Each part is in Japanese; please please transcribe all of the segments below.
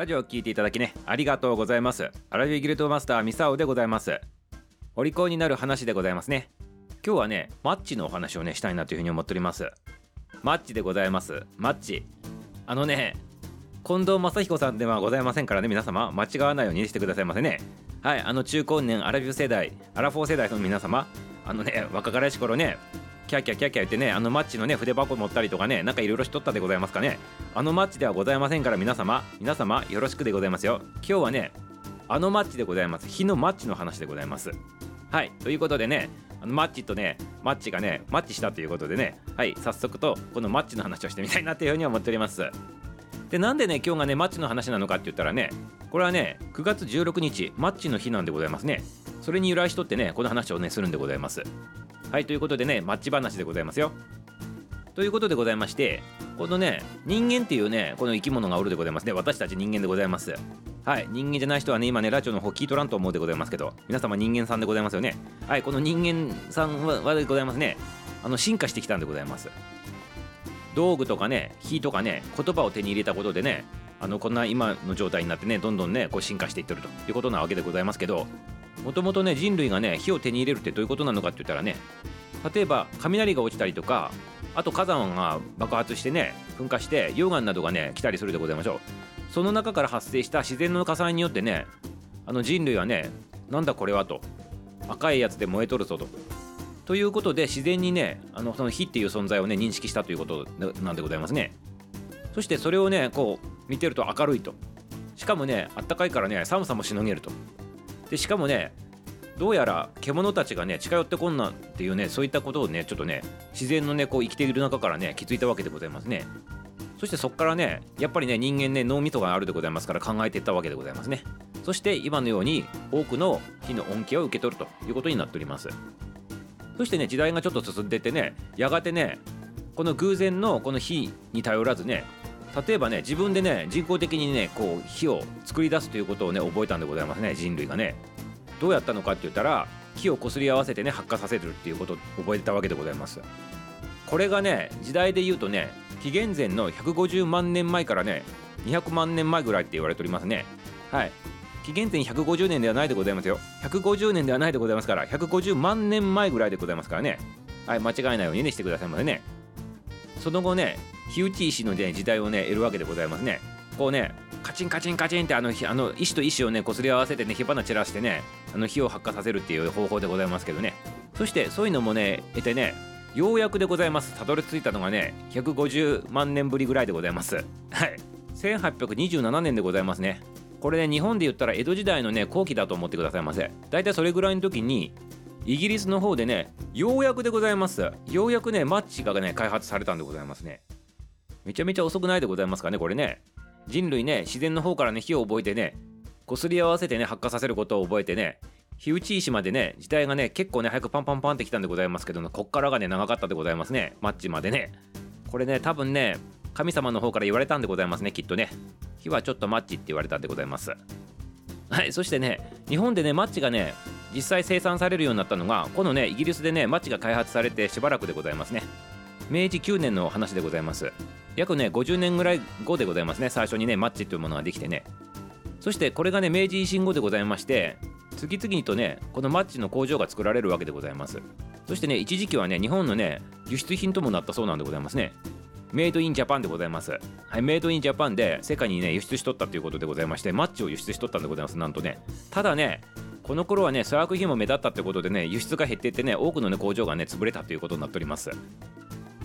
ラジオを聞いていただきねありがとうございます。アラビギルトマスターミサオでございます。お利口になる話でございますね。今日はねマッチのお話をねしたいなというふうに思っております。マッチでございます。マッチ。あのね近藤正彦さんではございませんからね皆様間違わないようにしてくださいませね。はいあの中高年アラビュ世代アラフォー世代の皆様あのね若かりし頃ねキャキャキャキャ言ってねあのマッチのね筆箱持ったりとかねなんかいろいろしとったでございますかね。あのマッチではございませんから皆様皆様よろしくでございますよ。今日はねあのマッチでございます。火のマッチの話でございます。はい。ということでねあのマッチとねマッチがねマッチしたということでねはい。早速とこのマッチの話をしてみたいなというふうに思っております。でなんでね今日がねマッチの話なのかって言ったらねこれはね9月16日マッチの日なんでございますね。それに由来しとってねこの話をねするんでございます。はいということでねマッチ話でございますよ。ということでございましてこのね人間っていうねこの生き物がおるでございますね。私たち人間でございます。はい人間じゃない人はね今ねラジオの方聞いとらんと思うでございますけど皆様人間さんでございますよね。はいこの人間さんはでございますね。あの進化してきたんでございます。道具とかね火とかね言葉を手に入れたことでねあのこんな今の状態になってねどんどんねこう進化していってるということなわけでございますけどもともとね人類がね火を手に入れるってどういうことなのかって言ったらね例えば雷が落ちたりとかあと火山が爆発してね噴火して溶岩などがね来たりするでございましょう。その中から発生した自然の火災によってねあの人類はねなんだこれはと赤いやつで燃えとるぞと。ということで自然にねあのその火っていう存在をね認識したということなんでございますね。そしてそれをねこう見てると明るいと。しかもねあったかいからね寒さもしのげると。でしかもねどうやら獣たちがね近寄ってこんなんっていうねそういったことをねちょっとね自然のねこう生きている中からね気づいたわけでございますね。そしてそこからねやっぱりね人間ね脳みそがあるでございますから考えていったわけでございますね。そして今のように多くの火の恩恵を受け取るということになっております。そしてね時代がちょっと進んでてねやがてねこの偶然のこの火に頼らずね例えばね自分でね人工的にねこう火を作り出すということをね覚えたんでございますね人類がね。どうやったのかって言ったら火をこすり合わせてね発火させるっていうことを覚えてたわけでございます。これがね時代で言うとね紀元前の150万年前からね200万年前ぐらいって言われておりますね。はい。紀元前150年ではないでございますよ。150年ではないでございますから150万年前ぐらいでございますからね。はい間違えないようにねしてくださいませね。その後ね火打ち石の、ね、時代をね得るわけでございますね。こうねカチンカチンカチンってあのあの石と石をねこすり合わせてね火花散らしてねあの火を発火させるっていう方法でございますけどね。そしてそういうのもね得てねようやくでございます。たどり着いたのがね150万年ぶりぐらいでございます。はい。1827年でございますね。これね日本で言ったら江戸時代のね後期だと思ってくださいませだいたいそれぐらいの時にイギリスの方でねようやくでございます。ようやくねマッチがね開発されたんでございますね。めちゃめちゃ遅くないでございますかねこれね。人類ね自然の方からね火を覚えてねこすり合わせてね発火させることを覚えてね火打ち石までね時代がね結構ね早くパンパンパンってきたんでございますけど、こっからがね長かったでございますね。マッチまでね。これね多分ね神様の方から言われたんでございますねきっとね。火はちょっとマッチって言われたんでございます。はいそしてね日本でねマッチがね実際生産されるようになったのがこのねイギリスでねマッチが開発されてしばらくでございますね。明治9年の話でございます。約ね50年ぐらい後でございますね。最初にねマッチというものができてね。そしてこれがね明治維新後でございまして次々にとねこのマッチの工場が作られるわけでございます。そしてね一時期はね日本のね輸出品ともなったそうなんでございますね。メイドインジャパンでございます。はいメイドインジャパンで世界にね輸出しとったということでございましてマッチを輸出しとったんでございますなんとね。ただねこの頃はね粗悪品も目立ったってことでね輸出が減っていってね多くのね工場がね潰れたということになっております。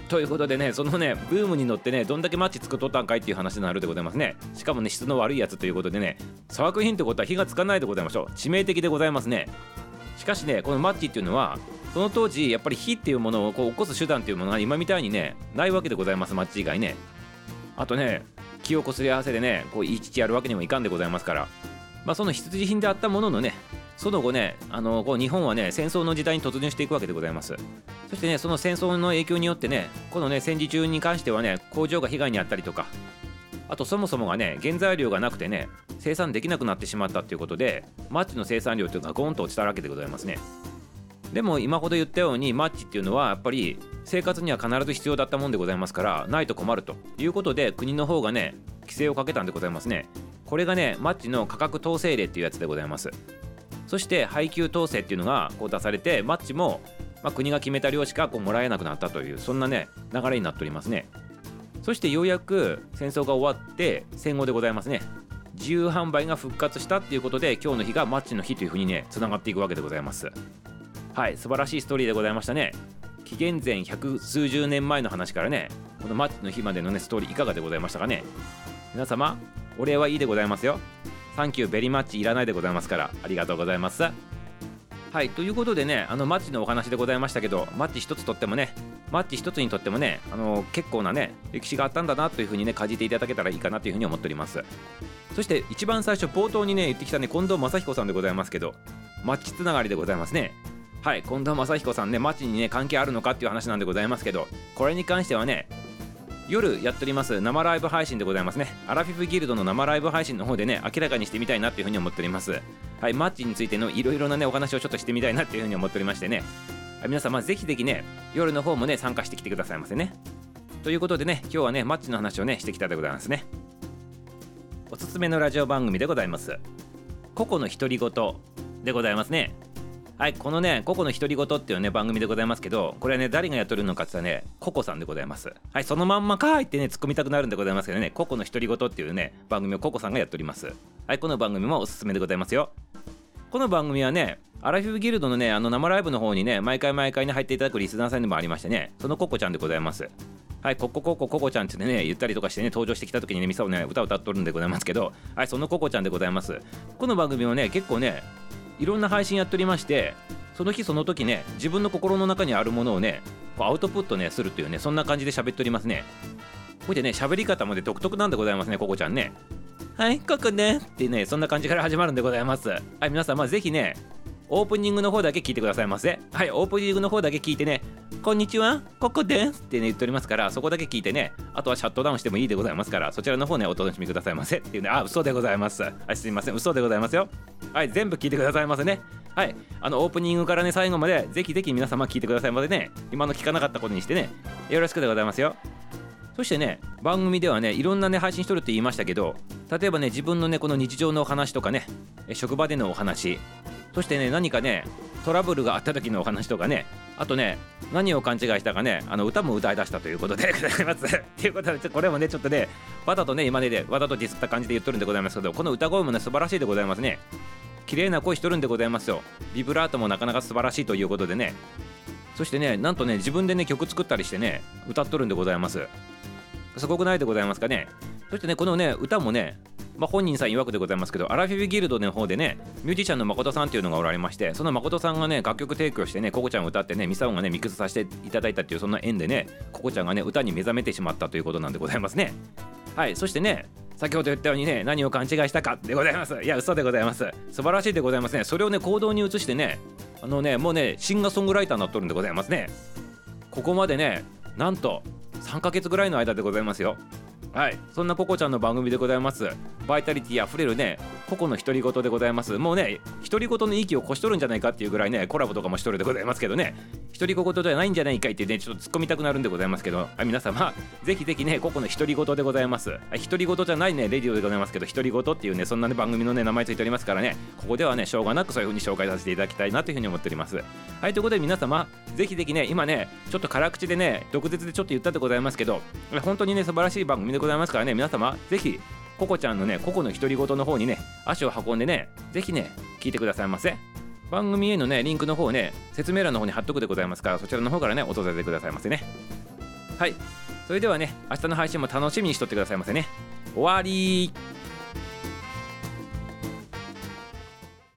ということでねそのねブームに乗ってねどんだけマッチ作っとったんかいっていう話になるでございますね。しかもね質の悪いやつということでね粗悪品ってことは火がつかないでございましょう。致命的でございますね。しかしねこのマッチっていうのはその当時やっぱり火っていうものをこう起こす手段っていうものが今みたいにねないわけでございますマッチ以外ね。あとね気をこすり合わせてねこういちちやるわけにもいかんでございますから。まあその必需品であったもののねその後ねあのこう日本はね戦争の時代に突入していくわけでございます。そしてねその戦争の影響によってねこのね戦時中に関してはね工場が被害に遭ったりとかあとそもそもがね原材料がなくてね生産できなくなってしまったっていうことでマッチの生産量というのがゴーンと落ちたわけでございますね。でも今ほど言ったようにマッチっていうのはやっぱり生活には必ず必要だったもんでございますからないと困るということで国の方がね規制をかけたんでございますね。これがねマッチの価格統制例っていうやつでございます。そして配給統制っていうのがこう出されてマッチも、まあ、国が決めた量しかこうもらえなくなったというそんなね流れになっておりますね。そしてようやく戦争が終わって戦後でございますね。自由販売が復活したっていうことで今日の日がマッチの日というふうにねつながっていくわけでございます。はい素晴らしいストーリーでございましたね。紀元前百数十年前の話からねこのマッチの日までのねストーリーいかがでございましたかね。皆様お礼はいいでございますよ。サンキューベリーマッチいらないでございますからありがとうございます。はいということでねあのマッチのお話でございましたけどマッチ一つとってもねマッチ一つにとってもねあの結構なね歴史があったんだなというふうにね感じていただけたらいいかなというふうに思っております。そして一番最初冒頭にね言ってきたね近藤正彦さんでございますけどマッチつながりでございますね。はい近藤正彦さんねマッチにね関係あるのかっていう話なんでございますけどこれに関してはね夜やっております生ライブ配信でございますね。アラフィフギルドの生ライブ配信の方でね明らかにしてみたいなっていうふうに思っております。はいマッチについてのいろいろなねお話をちょっとしてみたいなっていうふうに思っておりましてね。皆様ぜひぜひね夜の方もね参加してきてくださいませね。ということでね今日はねマッチの話をねしてきたでございますね。おすすめのラジオ番組でございます。ココの独り言でございますね。はいこのねココの独り言っていうね番組でございますけどこれはね誰がやっとるのかって言ったらねココさんでございます。はいそのまんまかーいってね突っ込みたくなるんでございますけどねココの独り言っていうね番組をココさんがやっております。はいこの番組もおすすめでございますよ。この番組はねアラフィフギルドのねあの生ライブの方にね毎回毎回に入っていただくリスナーさんでもありましてねそのココちゃんでございます。はいココココココちゃんってね言ったりとかしてね登場してきた時にねミサをね歌を歌っとるんでございますけどはいそのココちゃんでございます。この番組はね結構ねいろんな配信やっておりましてその日その時ね自分の心の中にあるものをねこうアウトプットねするというねそんな感じで喋っておりますね。これでね喋り方もね独特なんでございますねここちゃんね。はいここね。ってねそんな感じから始まるんでございます。はい皆さんまあぜひねオープニングの方だけ聞いてくださいませ。はいオープニングの方だけ聞いてねこんにちは。ここですってね言っておりますからそこだけ聞いてねあとはシャットダウンしてもいいでございますからそちらの方ねお楽しみくださいませ。っていうねあ嘘でございます。はいすいません。嘘でございますよ。はい全部聞いてくださいませね。はい。あのオープニングからね最後までぜひぜひ皆様聞いてくださいまでね。今の聞かなかったことにしてねよろしくでございますよ。そしてね番組ではねいろんなね配信しとるって言いましたけど例えばね自分のねこの日常のお話とかね職場でのお話そしてね何かねトラブルがあった時のお話とかねあとね何を勘違いしたかねあの歌も歌い出したということで ございます。っていうことでこれもねちょっとねわざとね今ねでわざとディスった感じで言っとるんでございますけどこの歌声もね素晴らしいでございますね。綺麗な声しとるんでございますよ。ビブラートもなかなか素晴らしいということでね。そしてねなんとね自分でね曲作ったりしてね歌っとるんでございます。すごくないでございますかね。そしてねこのね歌もねまあ、本人さん曰くでございますけどアラフィフギルドの方でねミュージシャンの誠さんっていうのがおられましてその誠さんがね楽曲提供してねココちゃんを歌ってねミサオがねミックスさせていただいたっていうそんな縁でねココちゃんがね歌に目覚めてしまったということなんでございますね。はいそしてね先ほど言ったようにね何を勘違いしたかでございます。いや嘘でございます。素晴らしいでございますね。それをね行動に移してねあのねもうねシンガーソングライターになっとるんでございますね。ここまでねなんと3ヶ月ぐらいの間でございますよ。はい。そんなココちゃんの番組でございます。バイタリティあふれるねココの独り言でございます。もうね独り言の域を越しとるんじゃないかっていうぐらいねコラボとかもしとるでございますけどね。独り言じゃないんじゃないかいってねちょっと突っ込みたくなるんでございますけど。はい皆様ぜひぜひねココの独り言でございます。独り言じゃないねレディオでございますけど独り言っていうねそんなね番組のね名前ついておりますからね。ここではねしょうがなくそういう風に紹介させていただきたいなというふうに思っております。はいということで皆様ぜひぜひね今ねちょっと辛口でね毒舌でちょっと言ったでございますけど本当にね素晴らしい番組でございます。ございますからね皆様ぜひココちゃんのねココの独り言の方にね足を運んでねぜひね聞いてくださいませ。番組へのねリンクの方をね説明欄の方に貼っとくでございますからそちらの方からね訪れてくださいませね。はい。それではね明日の配信も楽しみにしとってくださいませね。終わり